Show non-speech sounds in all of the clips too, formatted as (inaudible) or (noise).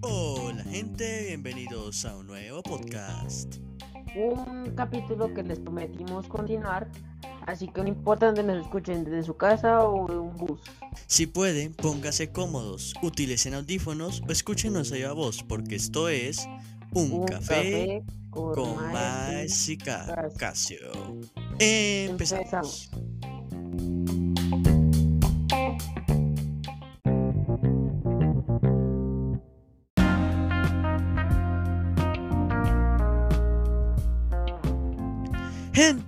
Hola gente, bienvenidos a un nuevo podcast. Un capítulo que les prometimos continuar, así que no importa donde nos escuchen, desde su casa o de un bus. Si pueden, póngase cómodos, utilicen audífonos o escúchenos a voz, porque esto es Un, café, con más y Ca- Casio. Empezamos.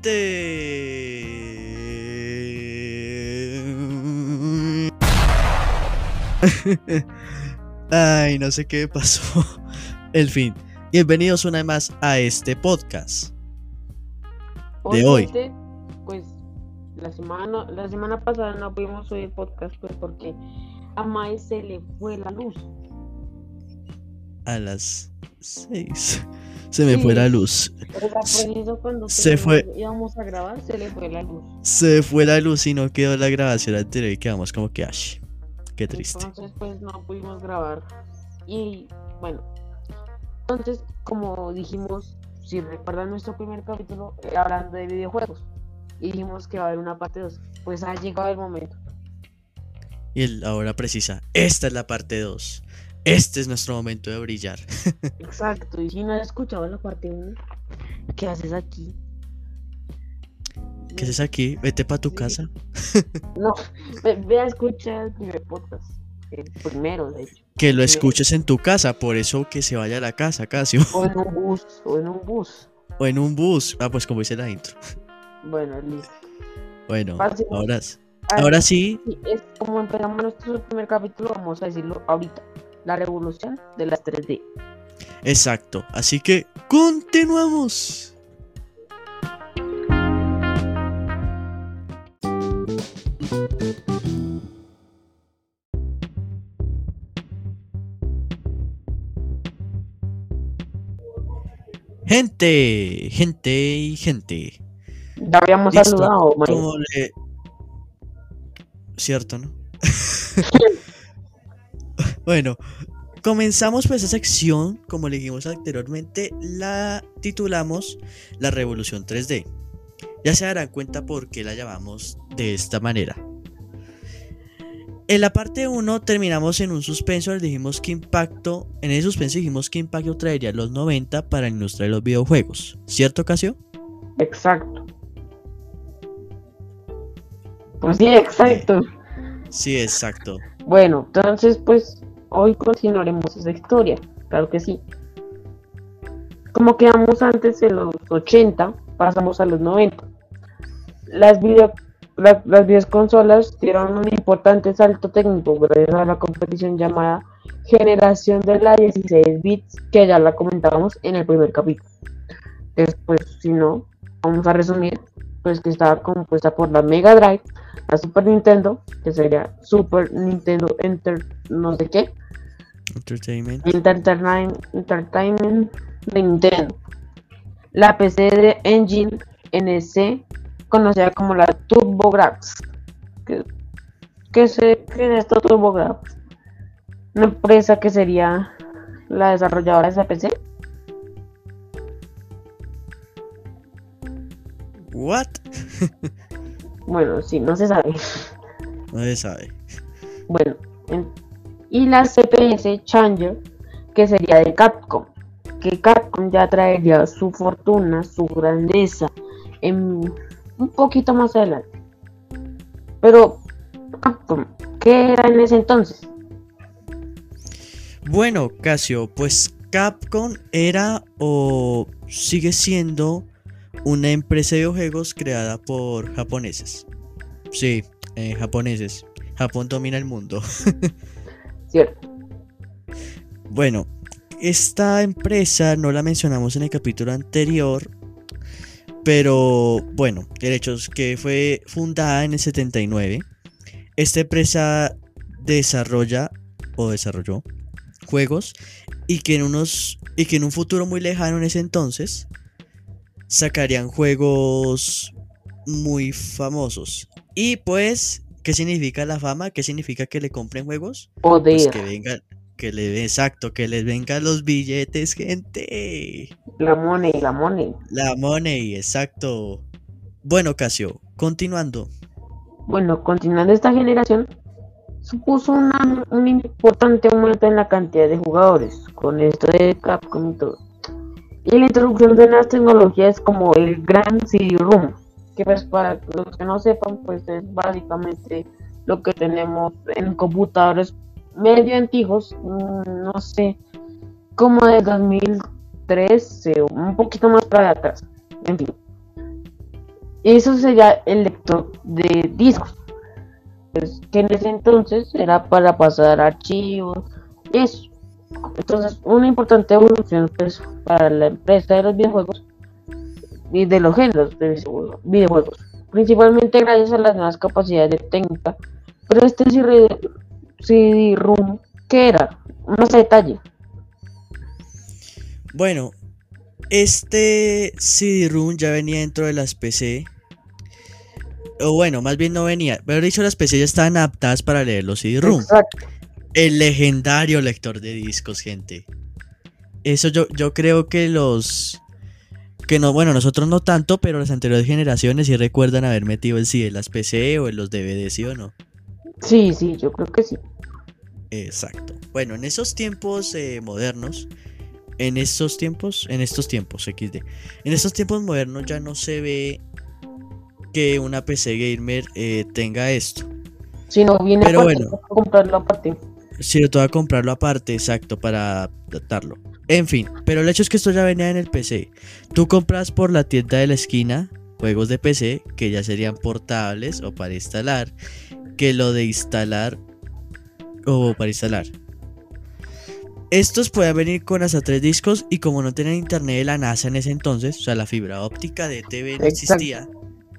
Gente. (laughs) Ay, no sé qué pasó. (laughs) El fin. Bienvenidos una vez más a este podcast. De hoy. Obviamente, Pues la semana, la semana pasada no pudimos subir podcast pues porque a Mae se le fue la luz. A las 6. Se me fue Sí. la luz. Pero la cuando Se fue. íbamos a grabar se le fue la luz. Se fue la luz y no quedó la grabación anterior y quedamos como que ash. Qué triste. Entonces pues no pudimos grabar. Y bueno, entonces como dijimos, si recuerdan nuestro primer capítulo hablando de videojuegos. Y dijimos que va a haber una parte 2. Pues ha llegado el momento. Y ahora precisa. Esta es la parte 2. Este es nuestro momento de brillar. (laughs) Exacto, y si no has escuchado la parte 1, ¿qué haces aquí? ¿Qué haces aquí? Vete para tu Sí. casa. (laughs) No, ve, ve a escuchar el primer podcast. El primero, de hecho. Que lo escuches en tu casa. Por eso que se vaya a la casa, Casio. O en un bus, o en un bus. O en un bus. Ah, pues como dice la intro. Bueno, listo. Bueno, Fácil. ahora, Ah, ahora sí. sí, es como empezamos nuestro primer capítulo, vamos a decirlo ahorita. La revolución de las 3D. Exacto. Así que continuamos. Gente, gente y gente. Ya habíamos Listo. saludado, Mike. Como le... Cierto, ¿no? (laughs) bueno, comenzamos pues esa sección, como le dijimos anteriormente, la titulamos La Revolución 3D. Ya se darán cuenta por qué la llamamos de esta manera. En la parte 1 terminamos en un suspenso, les dijimos qué impacto, en ese suspenso dijimos qué impacto traería los 90 para la industria de los videojuegos. ¿Cierto, Casio? Exacto. Pues sí, exacto. Sí, exacto. Bueno, entonces pues hoy continuaremos esa historia, claro que sí. Como quedamos antes en los 80, pasamos a los 90. Las video la- las videoconsolas dieron un importante salto técnico gracias a la competición llamada generación de la 16 bits que ya la comentábamos en el primer capítulo. Después, si no, vamos a resumir, pues que estaba compuesta por la Mega Drive, la Super Nintendo, que sería Super Nintendo Enter no sé qué, Entertainment. Entertainment, Entertainment de Nintendo, la PC de Engine NC, conocida como la TurboGrafx. ¿Qué, qué, se- qué es esto TurboGrafx? Una empresa que sería la desarrolladora de esa PC. What? Bueno, sí, no se sabe. (laughs) No se sabe. Bueno, en- y la CPS Challenger, que sería de Capcom, que Capcom ya traería su fortuna, su grandeza, en un poquito más adelante. Pero, Capcom, ¿qué era en ese entonces? Bueno, Casio, pues Capcom era o sigue siendo una empresa de videojuegos creada por japoneses. Sí, eh, japoneses. Japón domina el mundo. (laughs) Bueno, esta empresa no la mencionamos en el capítulo anterior, pero bueno, es que fue fundada en el 79. Esta empresa desarrolla o desarrolló juegos y que en unos y que en un futuro muy lejano en ese entonces sacarían juegos muy famosos y pues ¿Qué significa la fama? ¿Qué significa que le compren juegos? Poder. Pues que vengan, que le exacto, que les vengan los billetes, gente. La money, la money. La money, exacto. Bueno, Casio, continuando. Bueno, continuando esta generación, supuso una- un importante aumento en la cantidad de jugadores, con esto de Capcom y todo. Y la introducción de nuevas tecnologías como el Gran CD-ROOM, que pues para los que no sepan, pues es básicamente lo que tenemos en computadores medio antiguos, mm, no sé, como de 2013 o un poquito más para atrás, en fin. Eso sería el lector de discos pues, que en ese entonces era para pasar archivos eso. Entonces, una importante evolución pues, para la empresa de los videojuegos y de los géneros de videojuegos- principalmente gracias a las nuevas capacidades de técnica. Pero este CD-ROOM, ¿qué era? Más detalle. Bueno, este CD-ROOM ya venía dentro de las PC. O bueno, más bien no venía. Pero dicho, las PC ya estaban adaptadas para leer los CD-ROOM. Exacto. El legendario lector de discos, gente. Eso yo, yo creo que los... Que no, bueno, nosotros no tanto, pero las anteriores generaciones sí recuerdan haber metido el CD en las PC o en los DVD, ¿sí o no? Sí, sí, yo creo que sí. Exacto. Bueno, en esos tiempos eh, modernos, en estos tiempos, en estos tiempos XD, en estos tiempos modernos ya no se ve que una PC gamer eh, tenga esto. Si no viene Pero aparte, bueno. comprarlo aparte. Si yo te voy a comprarlo aparte, exacto, para adaptarlo. En fin, pero el hecho es que esto ya venía en el PC. Tú compras por la tienda de la esquina juegos de PC que ya serían portables o para instalar, que lo de instalar o para instalar. Estos pueden venir con hasta tres discos y como no tenían internet de la NASA en ese entonces, o sea, la fibra óptica de TV no existía,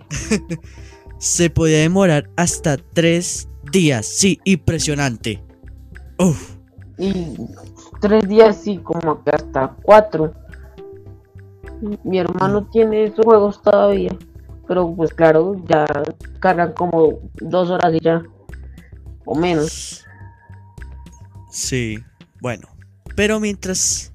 (laughs) se podía demorar hasta tres días. Sí, impresionante. Uf. Y tres días sí, como que hasta cuatro. Mi hermano tiene esos juegos todavía. Pero pues claro, ya cargan como dos horas y ya. O menos. Sí, bueno. Pero mientras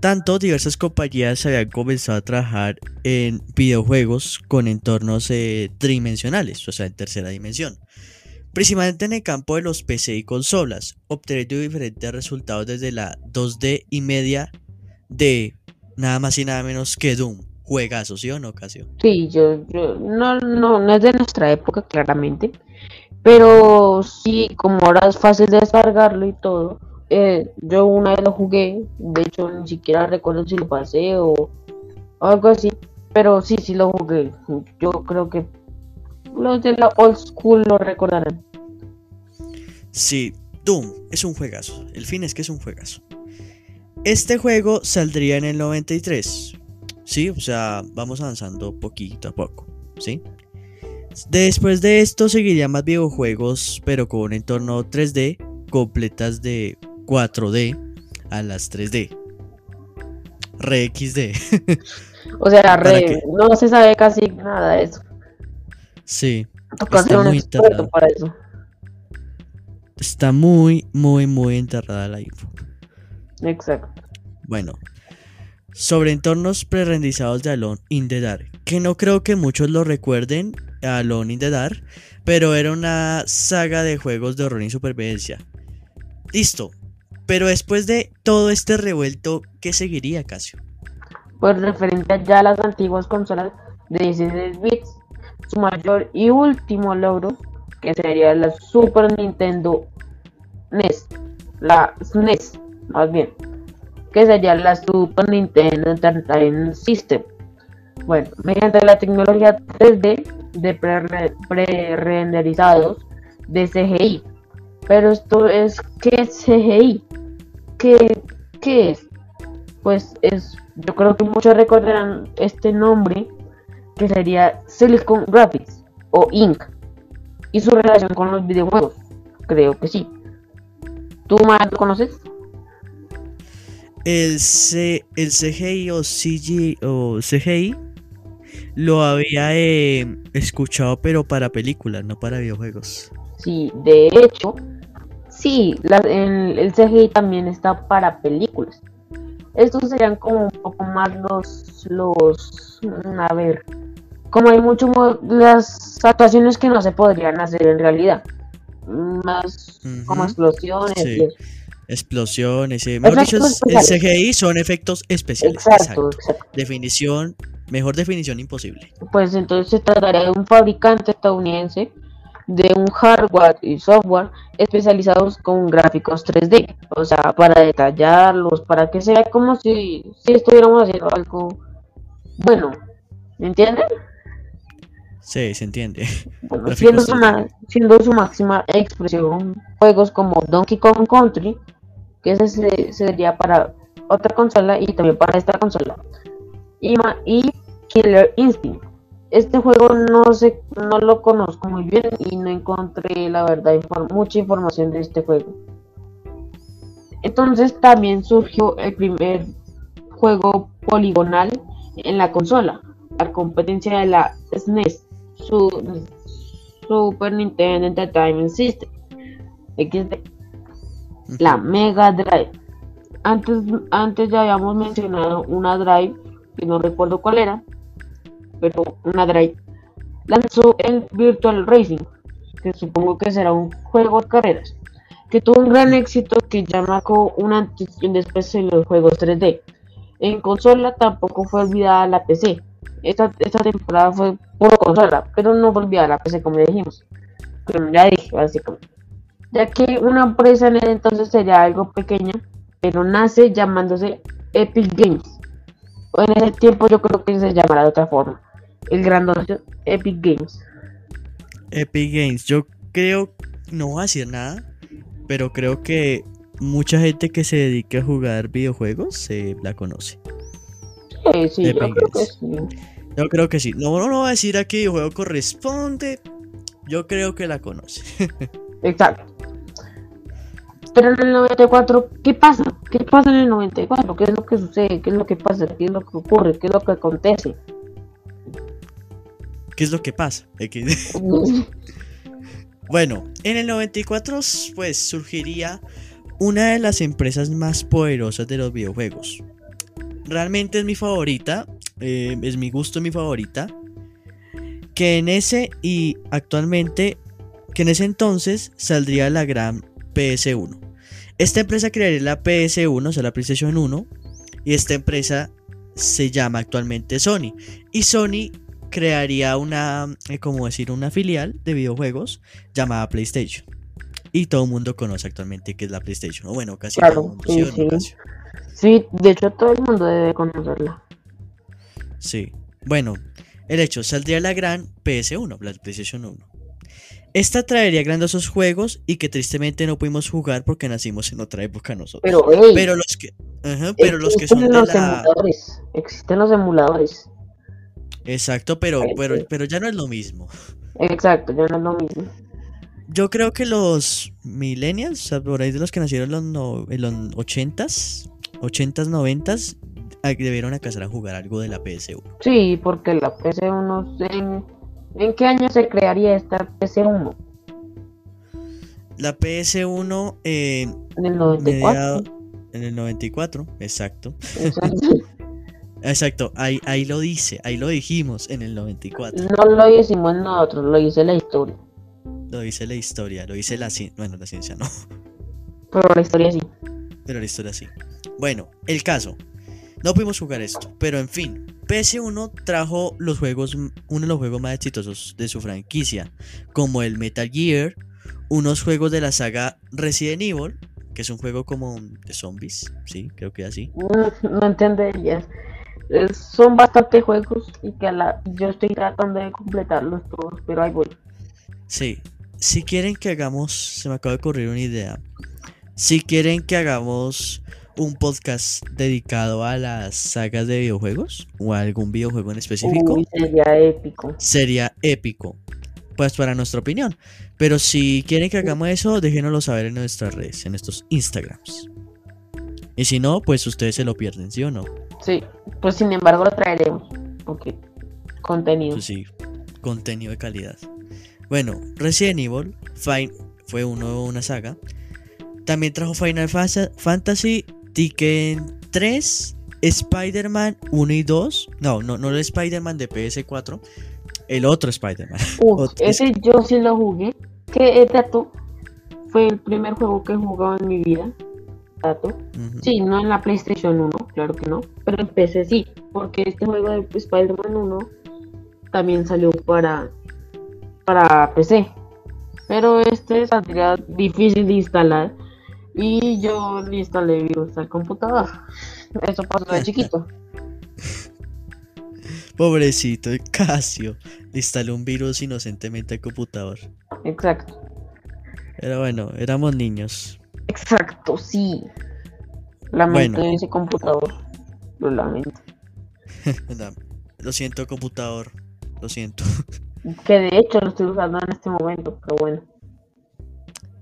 tanto, diversas compañías habían comenzado a trabajar en videojuegos con entornos eh, tridimensionales, o sea, en tercera dimensión. Principalmente en el campo de los PC y consolas, obteniendo diferentes resultados desde la 2D y media de nada más y nada menos que Doom. Juegazo, ¿sí o no, Casio? Sí, yo, yo no, no, no es de nuestra época, claramente. Pero sí, como ahora es fácil de descargarlo y todo. eh, yo una vez lo jugué. De hecho, ni siquiera recuerdo si lo pasé o algo así. Pero sí, sí lo jugué. Yo creo que los de la old school lo recordarán. Sí, Doom es un juegazo. El fin es que es un juegazo. Este juego saldría en el 93. Sí, o sea, vamos avanzando poquito a poco. ¿Sí? Después de esto seguirían más videojuegos, pero con un entorno 3D, completas de 4D a las 3D. Re XD. (laughs) O sea, ¿Para re- no se sabe casi nada de eso. sí, Está muy tardado. para eso. Está muy, muy, muy enterrada la info. Exacto. Bueno, sobre entornos prerenderizados de Alone in the Dark, que no creo que muchos lo recuerden, Alone in the Dark, pero era una saga de juegos de horror y supervivencia. Listo, pero después de todo este revuelto, ¿qué seguiría, Casio? Pues referente ya a las antiguas consolas de 16 bits, su mayor y último logro, que sería la Super Nintendo NES, la SNES, más bien, que sería la Super Nintendo Entertainment System. Bueno, mediante la tecnología 3D de pre- pre-renderizados de CGI. Pero esto es, ¿qué es CGI? ¿Qué, qué es? Pues es, yo creo que muchos recordarán este nombre que sería Silicon Graphics o Inc. y su relación con los videojuegos. Creo que sí. ¿Tú más lo conoces? El, C- el CGI o CGI, o CGI lo había eh, escuchado, pero para películas, no para videojuegos. Sí, de hecho, sí, la- el, el CGI también está para películas. Estos serían como un poco más los, los, a ver, como hay mucho, las actuaciones que no se podrían hacer en realidad. Más como explosiones sí. y eso. Explosiones, eh, mejor dicho, el. CGI son efectos especiales. Exacto, exacto. exacto. Definición, mejor definición imposible. Pues entonces se trataría de un fabricante estadounidense de un hardware y software especializados con gráficos 3D, o sea, para detallarlos, para que se vea como si, si estuviéramos haciendo algo bueno, ¿me entienden? Sí, se entiende. (laughs) Bueno, siendo, su 3D. ma- siendo su máxima expresión juegos como Donkey Kong Country, que ese se- sería para otra consola y también para esta consola, y, Killer Instinct. Este juego no sé, no lo conozco muy bien y no encontré la verdad mucha información de este juego. Entonces también surgió el primer juego poligonal en la consola, a competencia de la SNES, su Super Nintendo Entertainment System, XD, la Mega Drive. Antes, antes ya habíamos mencionado una Drive, que no recuerdo cuál era, pero una Drive. Lanzó el Virtual Racing, que supongo que será un juego de carreras, que tuvo un gran éxito que ya marcó un antes y un después en los juegos 3D. En consola tampoco fue olvidada la PC. Esta, esta temporada fue puro consola, pero no fue olvidada la PC como ya dijimos. Ya dije, básicamente. Ya que una empresa en ese entonces sería algo pequeña, pero nace llamándose Epic Games. O en ese tiempo yo creo que se llamará de otra forma. El gran Epic Games. Epic Games, yo creo, no voy a decir nada, pero creo que mucha gente que se dedica a jugar videojuegos se la conoce. Sí, sí, yo creo que sí. Yo creo que sí. No, no, no voy a decir a qué videojuego corresponde. Yo creo que la conoce. (laughs) Exacto. Pero en el 94, ¿qué pasa? ¿Qué pasa en el 94? ¿Qué es lo que sucede? ¿Qué es lo que pasa? ¿Qué es lo que ocurre? ¿Qué es lo que acontece? ¿Qué es lo que pasa? (laughs) Bueno, en el 94 pues surgiría una de las empresas más poderosas de los videojuegos. Realmente es mi favorita, eh, es mi gusto, mi favorita. Que en ese y actualmente, que en ese entonces saldría la gran PS1. Esta empresa crearía la PS1, o sea, la PlayStation 1, y esta empresa se llama actualmente Sony. Y Sony crearía una, eh, como decir, una filial de videojuegos llamada PlayStation. Y todo el mundo conoce actualmente que es la PlayStation. O bueno, casi Claro, todo el mundo. sí, ¿sí o no, sí. De hecho todo el mundo debe conocerla. Sí. Bueno, el hecho, saldría la gran PS1, la PlayStation 1. Esta traería grandiosos juegos y que tristemente no pudimos jugar porque nacimos en otra época nosotros. Pero, hey, Pero los que, ajá, pero los que son de los la... emuladores. Existen los emuladores. Exacto, pero, pero, pero ya no es lo mismo. Exacto, ya no es lo mismo. Yo creo que los millennials, o sea, por ahí de los que nacieron en los, no- en los 80s, 80s, 90s, a- debieron alcanzar a jugar algo de la PS1. Sí, porque la PC1, ¿en, ¿en qué año se crearía esta PC1? La PS1 eh, En el 94. mediado en el 94, exacto. Exacto. (laughs) Exacto, ahí, ahí lo dice, ahí lo dijimos en el 94. No lo hicimos nosotros, lo dice la historia. Lo dice la historia, lo dice la ciencia, bueno, la ciencia no, Pero la historia sí. pero la historia sí. Bueno, el caso. No pudimos jugar esto, pero en fin. PS1 trajo los juegos, uno de los juegos más exitosos de su franquicia, como el Metal Gear, unos juegos de la saga Resident Evil, que es un juego como de zombies, sí, creo que así. Mm, No entenderías. Eh, Son bastantes juegos y que a la, yo estoy tratando de completarlos todos, pero ahí voy. Sí, si quieren que hagamos, se me acaba de ocurrir una idea. Si quieren que hagamos un podcast dedicado a las sagas de videojuegos o a algún videojuego en específico, Uy, sería épico. sería épico. Pues para nuestra opinión. Pero si quieren que hagamos eso, déjenoslo saber en nuestras redes, en nuestros Instagrams. Y si no, pues ustedes se lo pierden, ¿sí o no? Sí, pues sin embargo lo traeremos. Ok. Contenido. Pues sí, contenido de calidad. Bueno, Resident Evil Fine, fue uno, una saga. También trajo Final Fa- Fantasy, Tekken 3, Spider-Man 1 y 2. No, no, no el Spider-Man de PS4. El otro Spider-Man. (laughs) Ese yo sí lo jugué. Que dato fue el primer juego que he jugado en mi vida. Ujú. Sí, no en la PlayStation 1, claro que no. Pero en PC sí, porque este juego de Spider-Man 1 también salió para, para PC. Pero este saldría difícil de instalar. Y yo le instalé virus al computador. Eso pasó de chiquito. (laughs) Pobrecito, Casio. Le instaló un virus inocentemente al computador. Exacto. Pero bueno, éramos niños. Exacto, sí. Lamento Bueno. ese computador. Lo lamento. (laughs) Lo siento, computador. Lo siento. Que de hecho lo estoy usando en este momento, pero bueno.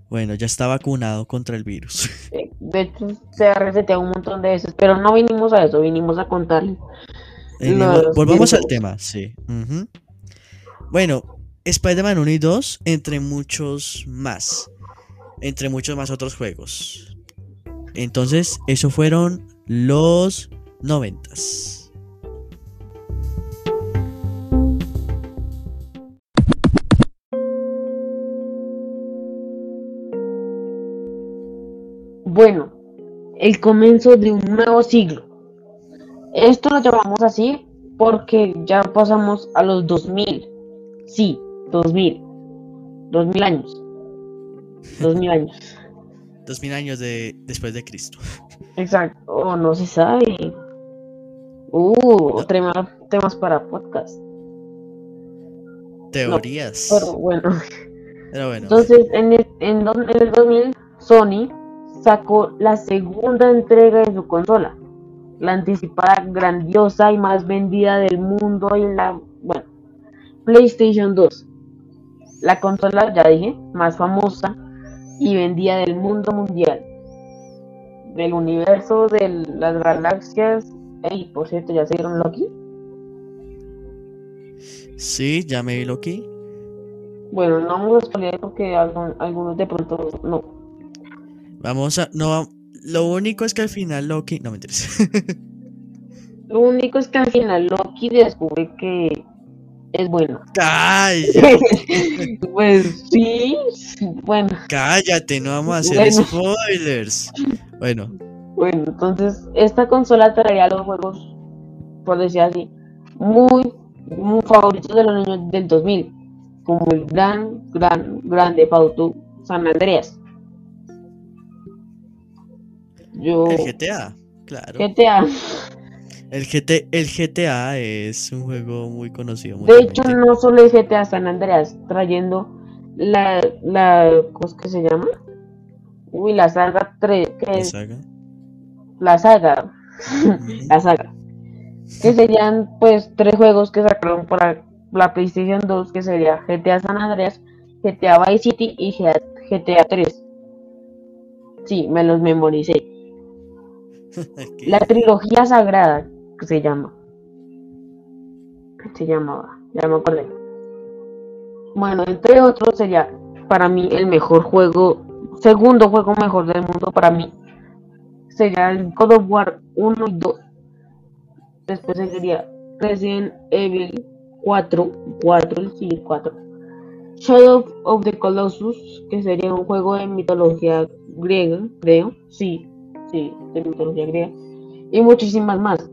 Bueno, ya está vacunado contra el virus. (laughs) De hecho, se ha reseteado un montón de veces, pero no vinimos a eso, vinimos a contarle. Eh, Los volvamos al tema, sí. Bueno, Spider-Man 1 y 2, entre muchos más. Entre muchos más otros juegos. Entonces, eso fueron los noventas. El comienzo de un nuevo siglo. Esto lo llamamos así porque ya pasamos a los 2000. Sí, 2000. 2000 años. 2000 años. (laughs) Dos mil años de, después de Cristo. (laughs) Exacto. Oh, no se sabe. Uh, tema- temas para podcast. Teorías. Pero bueno. Pero bueno, Entonces, en el, en, en el 2000, Sony sacó la segunda entrega de su consola. La anticipada, grandiosa y más vendida del mundo y la, bueno, PlayStation 2. La consola, ya dije, más famosa y vendida del mundo mundial. Del universo, de las galaxias. Ey, por cierto, ¿ya se dieron Loki? sí, ya me vi Loki. Bueno, no vamos a spoilear porque algunos de pronto no. Vamos a. No, lo único es que al final Loki. No me interesa. (laughs) Lo único es que al final Loki descubre que es bueno. Cállate, (laughs) pues sí, bueno, cállate, no vamos a hacer Bueno. spoilers. Bueno, bueno, entonces esta consola traería los juegos, por decir así, muy, muy favoritos de los niños del 2000, como el gran, gran, grande Auto San Andreas. Yo, el GTA, claro. GTA, El, GT, el GTA es un juego muy conocido. de hecho no solo es GTA San Andreas, trayendo la, la, ¿cómo es que se llama? Uy, la saga 3, que La es saga. la saga, la saga. Que serían pues tres juegos que sacaron para la PlayStation 2, que sería GTA San Andreas, GTA Vice City y GTA, GTA 3. Sí, me los memoricé. (laughs) La trilogía sagrada, que se llama. Se llamaba, ya me acordé. Bueno, entre otros sería para mí el mejor juego, segundo juego mejor del mundo para mí. Sería el God of War 1 y 2. Después seguiría Resident Evil 4, 4, sí, 4. Shadow of the Colossus, que sería un juego de mitología griega, creo. Sí, sí, de mitología griega. Y muchísimas más.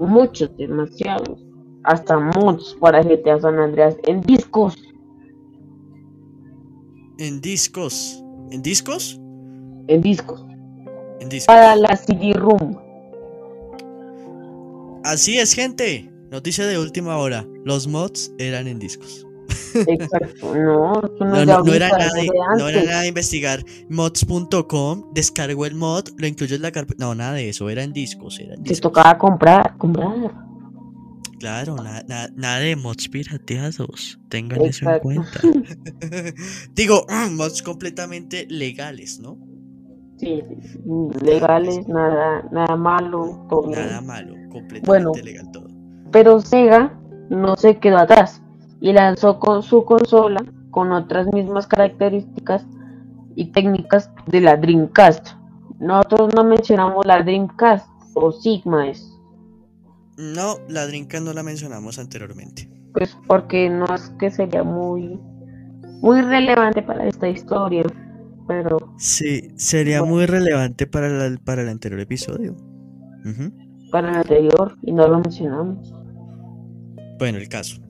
Muchos, demasiados. Hasta mods para GTA San Andreas en discos. En discos. ¿En discos? En discos. En discos. Para la CD-ROOM. Así es, gente. Noticia de última hora. Los mods eran en discos. Exacto. No, no, era nada de, no era nada investigar mods.com, descargo el mod, lo incluyo en la carpeta. No, nada de eso, era en discos, era en Te discos. tocaba comprar, comprar. Claro, na- na- nada de mods pirateados. Tengan eso en cuenta. (laughs) Digo, (clears throat) mods completamente legales, ¿no? Sí, legales, nada, nada malo, todo. Nada malo, completamente Bueno. legal todo. Pero Sega no se quedó atrás y lanzó con su consola con otras mismas características y técnicas de la Dreamcast. Nosotros no mencionamos la Dreamcast o Sigma es. No, la Dreamcast no la mencionamos anteriormente. Pues porque no es que sería muy muy relevante para esta historia, pero Sí, sería muy relevante para, la- para el anterior episodio. Ujú. para el anterior y no lo mencionamos. Bueno, el caso.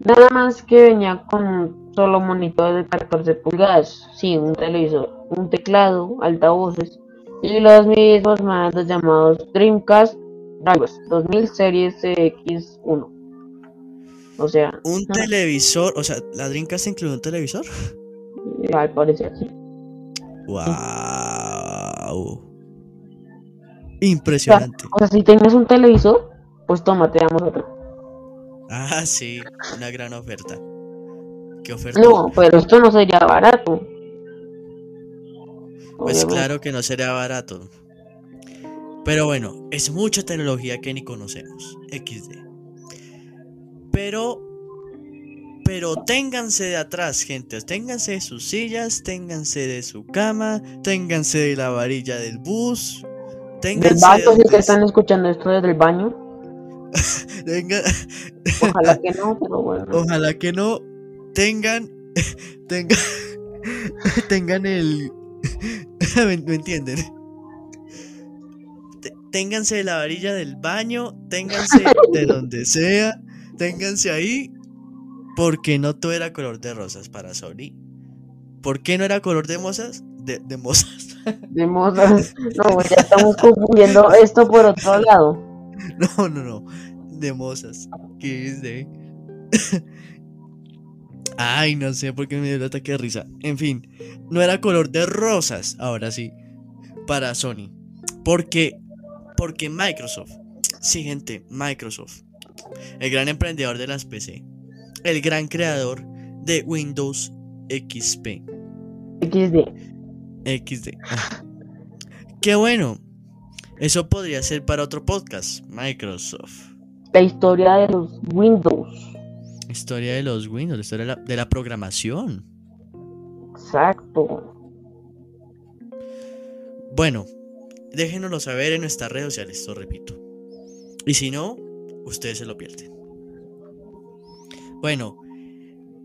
Nada más que venía con un solo monitor de 14 pulgadas, sí, un televisor, un teclado, altavoces y los mismos mandos llamados Dreamcast Drivers 2000 Series X1. O sea, Un televisor, o sea, ¿la Dreamcast incluye un televisor? al parecer sí. ¡Wow! Impresionante. O sea, si tienes un televisor, pues toma, te damos otro. Ah, sí, una gran oferta. ¿Qué oferta? No, pero esto no sería barato. Pues Obviamente. claro que no sería barato. Pero bueno, es mucha tecnología que ni conocemos. XD. Pero. Pero ténganse de atrás, gente. Ténganse de sus sillas, ténganse de su cama, ténganse de la varilla del bus. Del Ténganse baño, de si están escuchando esto desde el baño, (laughs) ojalá que no, pero bueno. Ojalá que no tengan. (laughs) Tengan. (laughs) Tengan el. ¿Me, entienden? Ténganse de la varilla del baño, ténganse de donde sea, ténganse ahí, porque no todo era color de rosas para Sony. ¿Por qué no era color de mozas? De, de mozas. De mozas. No, ya estamos confundiendo esto por otro lado. No, no, no. De mozas. ¿Qué es de? Ay, no sé por qué me dio el ataque de risa. En fin, no era color de rosas, ahora sí, para Sony. Porque, porque Microsoft, sí gente, Microsoft, el gran emprendedor de las PC, el gran creador de Windows XP, XD. XD. Qué bueno. Eso podría ser para otro podcast, Microsoft. La historia de los Windows. Historia de los Windows, la historia de la, de la programación. Exacto. Bueno, déjenoslo saber en nuestras redes sociales, lo repito. Y si no, ustedes se lo pierden. Bueno,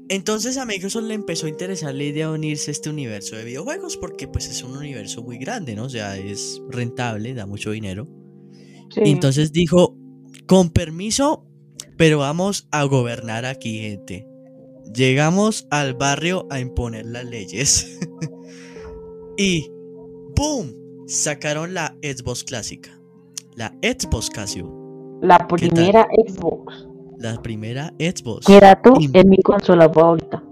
entonces a Microsoft le empezó a interesar la idea de unirse a este universo de videojuegos porque pues es un universo muy grande, ¿no? O sea, es rentable, da mucho dinero. Sí. Y entonces dijo, con permiso, pero vamos a gobernar aquí, gente. Llegamos al barrio a imponer las leyes. (laughs) y ¡boom! Sacaron la Xbox clásica. La Xbox Casio. la primera Xbox. La primera Xbox. Que dato Y- es mi consola favorita.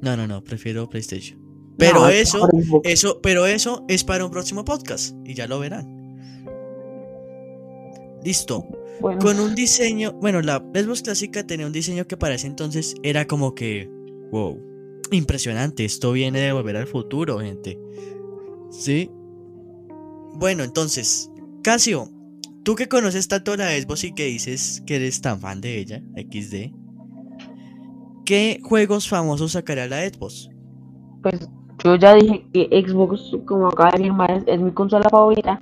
No, no, no, prefiero PlayStation. Pero No, eso, eso, pero eso es para un próximo podcast. Y ya lo verán. Listo. Bueno, Con un diseño, bueno, la Xbox clásica tenía un diseño que para ese entonces era como que, wow, impresionante, esto viene de volver al futuro, gente. ¿Sí? Bueno, entonces, Casio, tú que conoces tanto la Xbox y que dices que eres tan fan de ella, XD, ¿qué juegos famosos sacará la Xbox? pues yo ya dije que Xbox, como acaba de decir es mi consola favorita.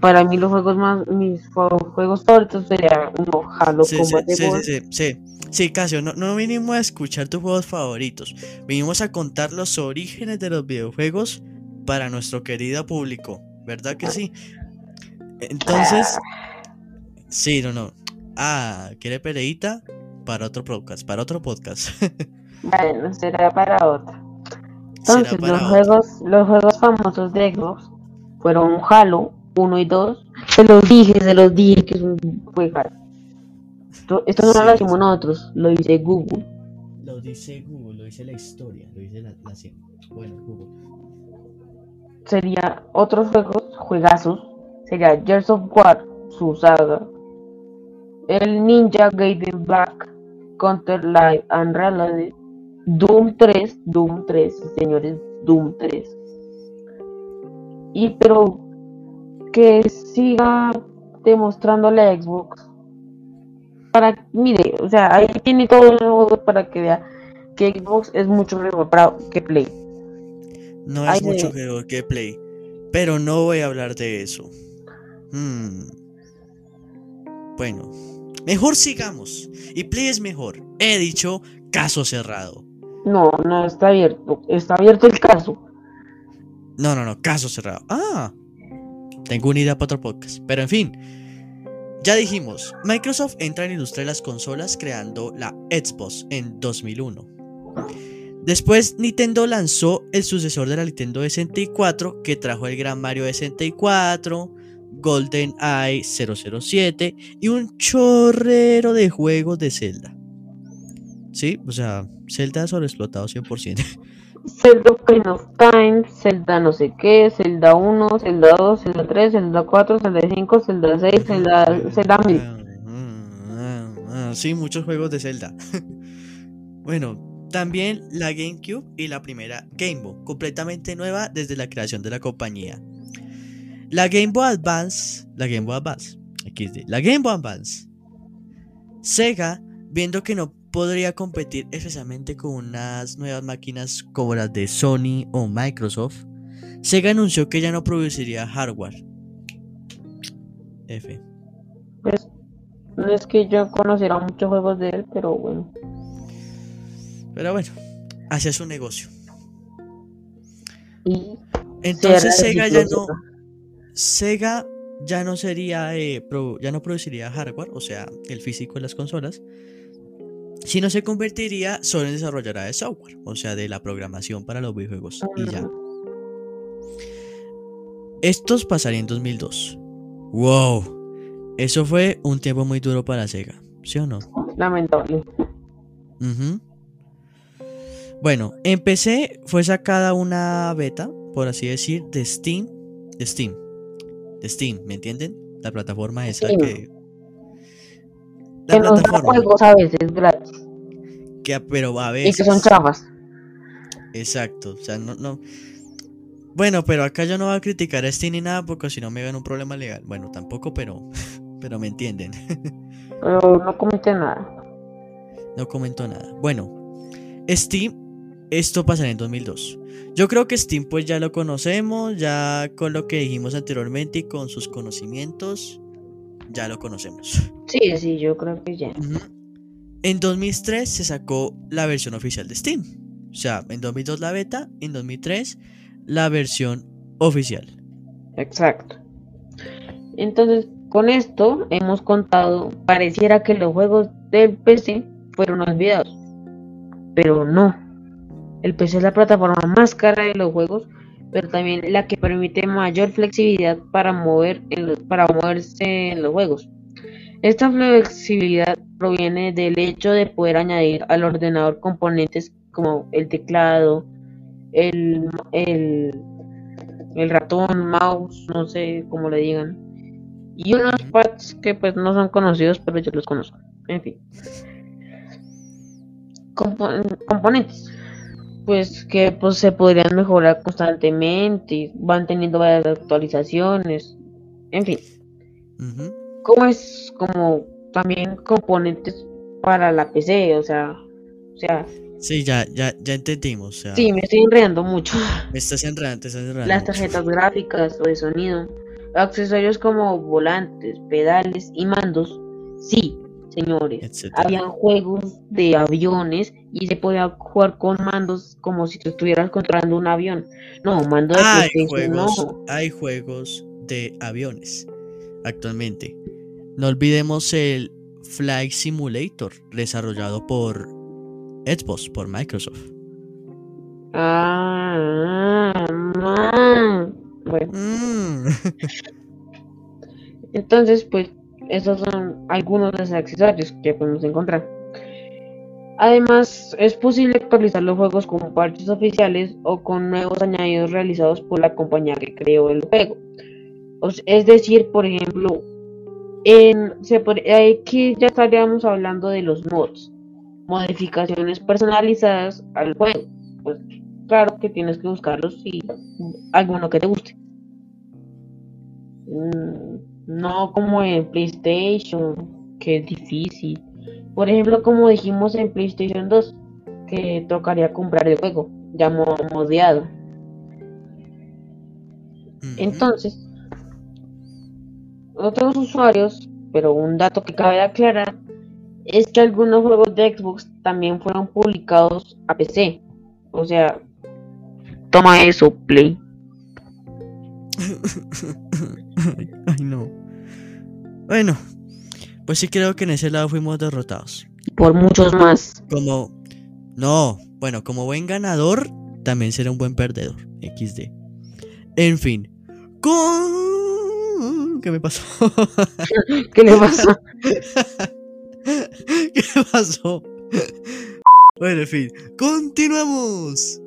Para mí los juegos más, mis juegos favoritos serían uno Halo Sí, sí, Combat sí, sí, sí, sí. Sí, Casio, no, no vinimos a escuchar tus juegos favoritos. Vinimos a contar los orígenes de los videojuegos para nuestro querido público. ¿Verdad que sí? Entonces, sí, no, no. Ah, ¿quiere peleita? Para otro podcast, para otro podcast. (laughs) Bueno, será para otro. Entonces, para los otro. juegos, los juegos famosos de Xbox fueron Halo 1 y 2. Se los dije, se los dije que es un juego. Esto, esto no Sí. lo decimos nosotros, lo dice Google. Lo dice Google, lo dice la historia, lo dice la, la Bueno, Google. Sería otros juegos, juegazos. Sería Gears of War, su saga. El Ninja Gaiden Black, Counter Live and. Doom 3, Doom 3, señores, Doom 3. Y pero que siga demostrándole a Xbox para, mire, o sea, ahí tiene todos los juegos para que vea que Xbox es mucho mejor para que Play. No es mucho mejor que Play. Pero no voy a hablar de eso. Hmm. Bueno, mejor sigamos. Y Play es mejor. He dicho caso cerrado. No, no está abierto, está abierto el caso. No, no, no, caso cerrado. Ah, tengo una idea para otro podcast. Pero en fin, ya dijimos, Microsoft entra en la industria de las consolas creando la Xbox en 2001. Después Nintendo lanzó el sucesor de la Nintendo 64 que trajo el Gran Mario 64, Golden Eye 007 y un chorrero de juegos de Zelda. Sí, o sea, Zelda sobreexplotado 100%. Zelda Ocarina of Time, Zelda no sé qué, Zelda 1, Zelda 2, Zelda 3, Zelda 4, Zelda 5, Zelda 6, Zelda, Zelda 1000. Ah, ah, Sí, muchos juegos de Zelda. (laughs) bueno, también la GameCube y la primera Game Boy, completamente nueva desde la creación de la compañía. La Game Boy Advance, la Game Boy Advance, XD, la Game Boy Advance. Sega, viendo que no podría competir especialmente con unas nuevas máquinas como las de Sony o Microsoft, Sega anunció que ya no produciría hardware. F. Pues, no es que yo conociera muchos juegos de él, pero bueno. Pero bueno, hacia su negocio. Y Entonces Sega ya no, Sega ya no sería, eh, pro- ya no produciría hardware, o sea, el físico de las consolas, sino se convertiría solo en desarrolladora de software, o sea, de la programación para los videojuegos y ya. Estos pasarían en 2002. Wow, eso fue un tiempo muy duro para Sega, ¿sí o no? Lamentable. Ujú. Bueno, en PC fue sacada una beta, por así decir, de Steam. De Steam. De Steam, ¿me entienden? La plataforma esa que. La da plataforma juegos a veces. Que pero a Y veces. que son chafas. Exacto. O sea, no, no. Bueno, pero acá yo no voy a criticar a Steam ni nada porque si no me ven un problema legal. Bueno, tampoco, pero. (laughs) Pero me entienden. (laughs) Pero no comenté nada. No comentó nada. Bueno, Steam, esto pasará en 2002. Yo creo que Steam pues ya lo conocemos, ya con lo que dijimos anteriormente y con sus conocimientos, ya lo conocemos. Sí, sí, yo creo que ya. Ujú. En 2003 se sacó la versión oficial de Steam. O sea, en 2002 la beta, en 2003 la versión oficial. Exacto. Entonces, con esto hemos contado, pareciera que los juegos del PC fueron olvidados, pero no. El PC es la plataforma más cara de los juegos, pero también la que permite mayor flexibilidad para, mover para moverse en los juegos. Esta flexibilidad proviene del hecho de poder añadir al ordenador componentes como el teclado, el, el, ratón, mouse, no sé cómo le digan, y unos pads que pues no son conocidos, pero yo los conozco. En fin. Compo- componentes. Pues que pues se podrían mejorar constantemente, van teniendo varias actualizaciones. En fin. Como es como también componentes para la PC, o sea, o sea, Sí, ya, ya, ya entendimos. O sea, sí, me estoy enredando mucho. me estás enredando, te estás enredando Las mucho. tarjetas gráficas o de sonido, accesorios como volantes, pedales y mandos. Sí, señores, etcétera. habían juegos de aviones y se podía jugar con mandos como si tú estuvieras controlando un avión. No, mando de Hay juegos, no. hay juegos de aviones actualmente. No olvidemos el Flight Simulator, desarrollado por Xbox, por Microsoft. Ah, bueno, Mm. (laughs) entonces pues esos son algunos de los accesorios que podemos encontrar. Además, es posible actualizar los juegos con parches oficiales o con nuevos añadidos realizados por la compañía que creó el juego. O es decir, por ejemplo, en, se aquí ya estaríamos hablando de los mods, modificaciones personalizadas al juego. Pues claro que tienes que buscarlos y alguno que te guste. Mm, No como en PlayStation, que es difícil. Por ejemplo, como dijimos en PlayStation 2, que tocaría comprar el juego, ya modeado. Entonces, otros usuarios, pero un dato que cabe aclarar, es que algunos juegos de Xbox también fueron publicados a PC. O sea, toma eso, Play. (laughs) Ay, no. Bueno, pues sí creo que en ese lado fuimos derrotados. Por muchos más. Como... No, bueno, como buen ganador, también será un buen perdedor. XD. En fin. Con... ¿Qué me pasó? (laughs) ¿Qué le pasó? (laughs) ¿Qué pasó? Bueno, en fin. Continuamos.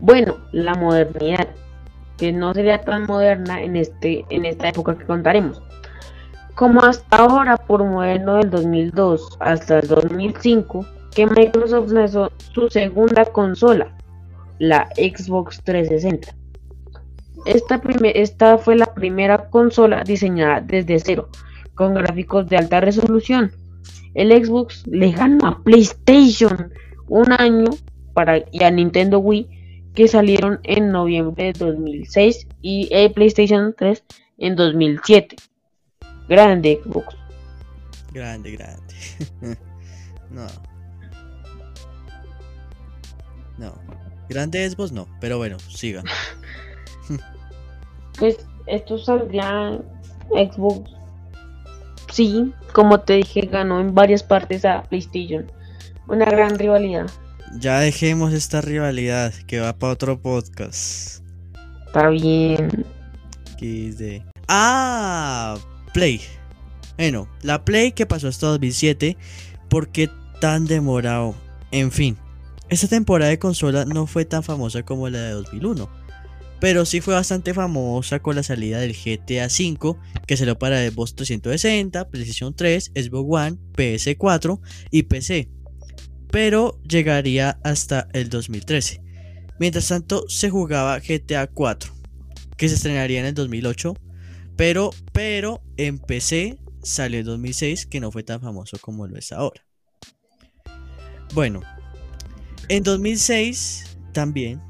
Bueno, la modernidad, que no sería tan moderna en, este, en esta época que contaremos. Como hasta ahora, por modelo del 2002 hasta el 2005, que Microsoft lanzó su segunda consola, la Xbox 360. Esta, fue la primera consola diseñada desde cero, con gráficos de alta resolución. El Xbox le ganó a PlayStation un año para, y a Nintendo Wii que salieron en noviembre de 2006 y el PlayStation 3 en 2007. Grande Xbox. Grande, grande. (laughs) no. No. Grande Xbox no, pero bueno, sigan. (laughs) pues esto saldría Xbox. Sí, como te dije, ganó en varias partes a PlayStation. Una gran rivalidad. Ya dejemos esta rivalidad que va para otro podcast. Está bien. Ah, Play. Bueno, la Play que pasó hasta 2007. ¿Por qué tan demorado? En fin, esta temporada de consola no fue tan famosa como la de 2001. Pero sí fue bastante famosa con la salida del GTA V, que salió para Xbox 360, PlayStation 3, Xbox One, PS4 y PC pero llegaría hasta el 2013. Mientras tanto, se jugaba GTA 4, que se estrenaría en el 2008, pero, pero en PC salió en 2006, que no fue tan famoso como lo es ahora. Bueno, en 2006 también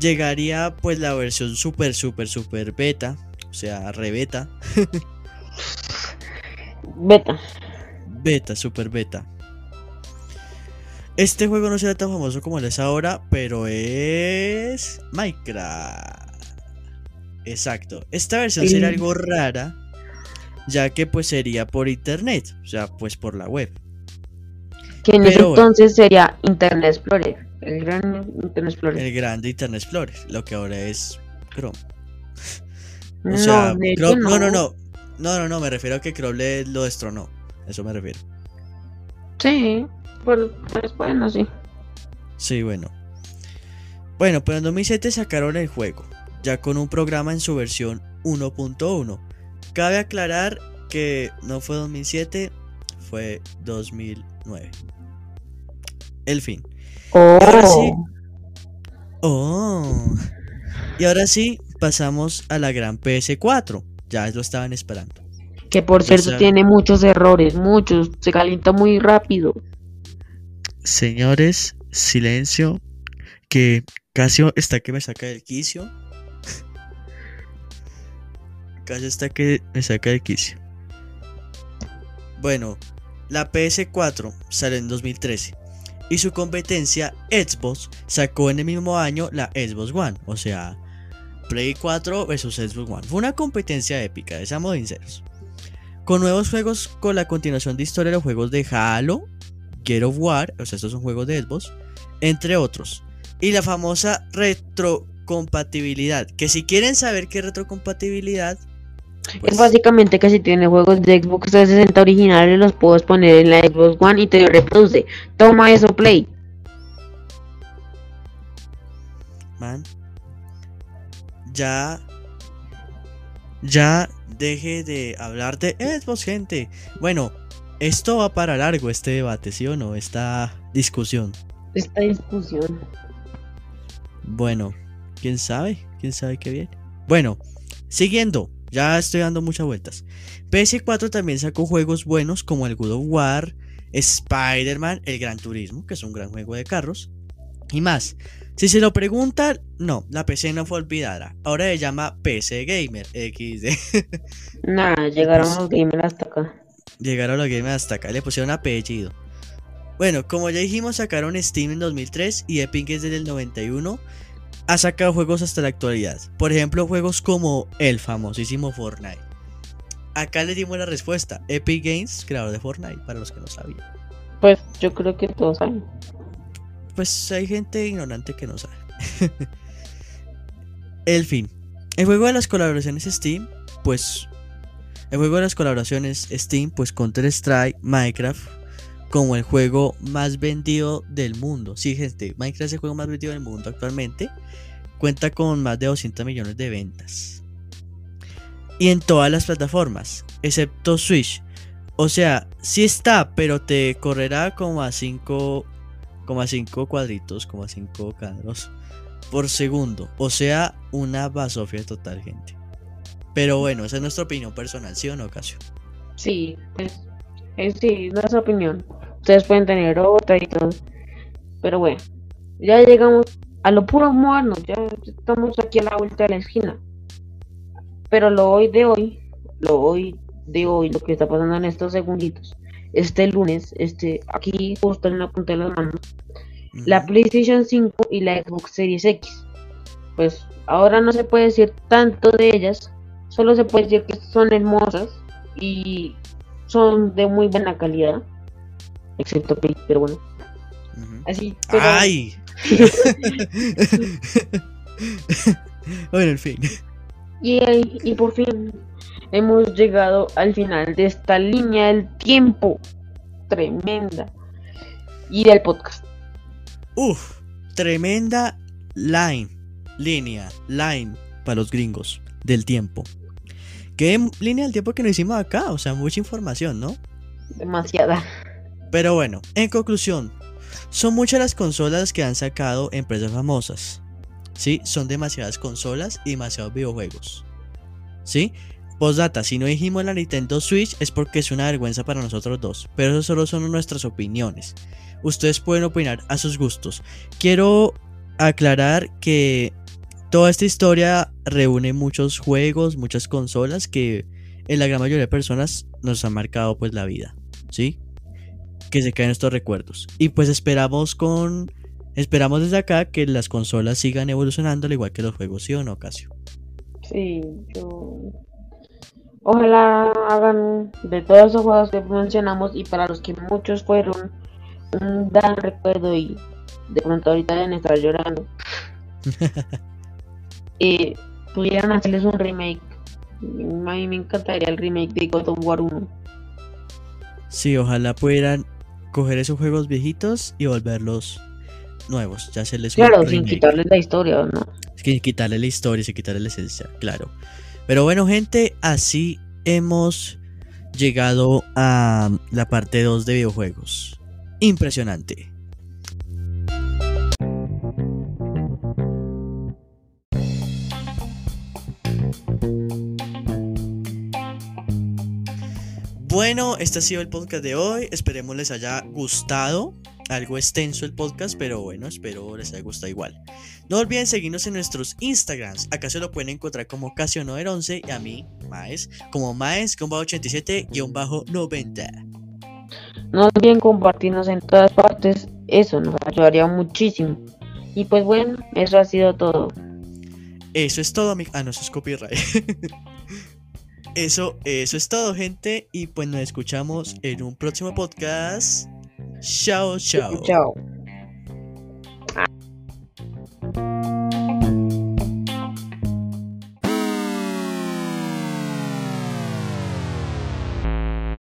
llegaría pues la versión super, super, super beta, o sea, rebeta. (laughs) beta. Beta, super beta este juego no será tan famoso como lo es ahora, pero es Minecraft. Exacto. Esta versión sería algo rara, ya que pues sería por internet, o sea, pues por la web. Que en ese entonces sería Internet Explorer, el gran Internet Explorer. El grande Internet Explorer, lo que ahora es Chrome. O sea, no, no, no, no, no, no, no, me refiero a que Chrome lo destronó, eso me refiero. Sí. Pues, pues, bueno, sí. Sí, bueno. Bueno, pues en 2007 sacaron el juego, ya con un programa en su versión 1.1. Cabe aclarar que no fue 2007, fue 2009. El fin. Oh. Y ahora sí. Oh. Y ahora sí, pasamos a la gran PS4. Ya lo estaban esperando. Que por cierto tiene muchos errores, muchos. Se calienta muy rápido. Señores, silencio. Que Casio está que me saca del quicio. Casio está que me saca del quicio. Bueno, la PS4 salió en 2013 y su competencia Xbox sacó en el mismo año la Xbox One, o sea, Play 4 versus Xbox One. Fue una competencia épica, seamos sinceros. Con nuevos juegos con la continuación de historia de los juegos de Halo, Get of War, o sea, estos son juegos de Xbox, entre otros. Y la famosa retrocompatibilidad, que si quieren saber qué retrocompatibilidad... Pues es básicamente que si tienes juegos de Xbox 360 originales los puedes poner en la Xbox One y te reproduce. Toma eso, play. Man. Ya. Ya deje de hablarte de Xbox, gente. Bueno, esto va para largo, este debate, ¿sí o no? Esta discusión. Esta discusión. Bueno, quién sabe, quién sabe qué viene. Bueno, siguiendo, ya estoy dando muchas vueltas. PS4 también sacó juegos buenos como el God of War, Spider-Man, el Gran Turismo, que es un gran juego de carros, y más. Si se lo preguntan, no, la PC no fue olvidada. Ahora se llama PC Gamer XD. (laughs) Nada, llegaron los gamers hasta acá. Llegaron los gamers hasta acá, le pusieron apellido. Bueno, como ya dijimos, sacaron Steam en 2003 y Epic desde el 91 ha sacado juegos hasta la actualidad. Por ejemplo, juegos como el famosísimo Fortnite. Acá le dimos la respuesta. Epic Games, creador de Fortnite, para los que no sabían. Pues yo creo que todos saben. Pues hay gente ignorante que no sabe. (laughs) el fin. El juego de las colaboraciones Steam, pues... El juego de las colaboraciones Steam, pues Counter Strike, Minecraft, como el juego más vendido del mundo. Sí, gente, Minecraft es el juego más vendido del mundo actualmente. Cuenta con más de 200 millones de ventas. Y en todas las plataformas, excepto Switch. O sea, sí está, pero te correrá como a 5, como a 5 cuadritos, como a 5 cadros por segundo. O sea, una basofia total, gente. Pero bueno, esa es nuestra opinión personal, ¿sí o no, Casio? Sí, pues es, sí, nuestra opinión. Ustedes pueden tener otra y todo. Pero bueno, ya llegamos a lo puro moderno. Ya estamos aquí a la vuelta de la esquina. Pero lo hoy de hoy, lo hoy de hoy, lo que está pasando en estos segunditos, este lunes, este, aquí justo en la punta de las manos, la PlayStation 5 y la Xbox Series X. Pues ahora no se puede decir tanto de ellas, solo se puede decir que son hermosas y son de muy buena calidad, excepto Play, pero bueno. Así, pero... ¡Ay! (laughs) bueno, en fin. Y, y por fin hemos llegado al final de esta línea del tiempo tremenda y del podcast. Uf, tremenda line, línea, line para los gringos del tiempo. ¿Qué línea del tiempo que nos hicimos acá? O sea, mucha información, ¿no? Demasiada. Pero bueno, en conclusión, son muchas las consolas que han sacado empresas famosas. ¿Sí? Son demasiadas consolas y demasiados videojuegos. ¿Sí? Postdata, si no dijimos la Nintendo Switch es porque es una vergüenza para nosotros dos, pero eso solo son nuestras opiniones. Ustedes pueden opinar a sus gustos. Quiero aclarar que toda esta historia reúne muchos juegos, muchas consolas que en la gran mayoría de personas nos han marcado pues la vida, ¿sí? Que se caen estos recuerdos. Y pues esperamos con esperamos desde acá que las consolas sigan evolucionando al igual que los juegos, ¿sí o no, Casio? Sí, yo Ojalá hagan de todos esos juegos que mencionamos y para los que muchos fueron un gran recuerdo y de pronto ahorita deben estar llorando. y (laughs) pudieran hacerles un remake. A mí me encantaría el remake de God of War 1. Sí, ojalá pudieran coger esos juegos viejitos y volverlos nuevos. Ya se les Claro, sin quitarles la historia, ¿no? Sin quitarle la historia, sin quitarle la esencia, claro. Pero bueno, gente, así hemos llegado a la parte 2 de videojuegos. Impresionante. Bueno, este ha sido el podcast de hoy. Esperemos les haya gustado algo extenso el podcast, pero bueno, espero les haya gustado igual. No olviden seguirnos en nuestros Instagrams. Acá se lo pueden encontrar como Casio911 y a mí, Maes, como Maes-87-90. No olviden compartirnos en todas partes, eso nos ayudaría muchísimo. Y pues bueno, eso ha sido todo. Eso es todo, mi... Ah, no, eso es copyright. (laughs) eso, eso es todo, gente. Y pues nos escuchamos en un próximo podcast. Chao, chao. Chao.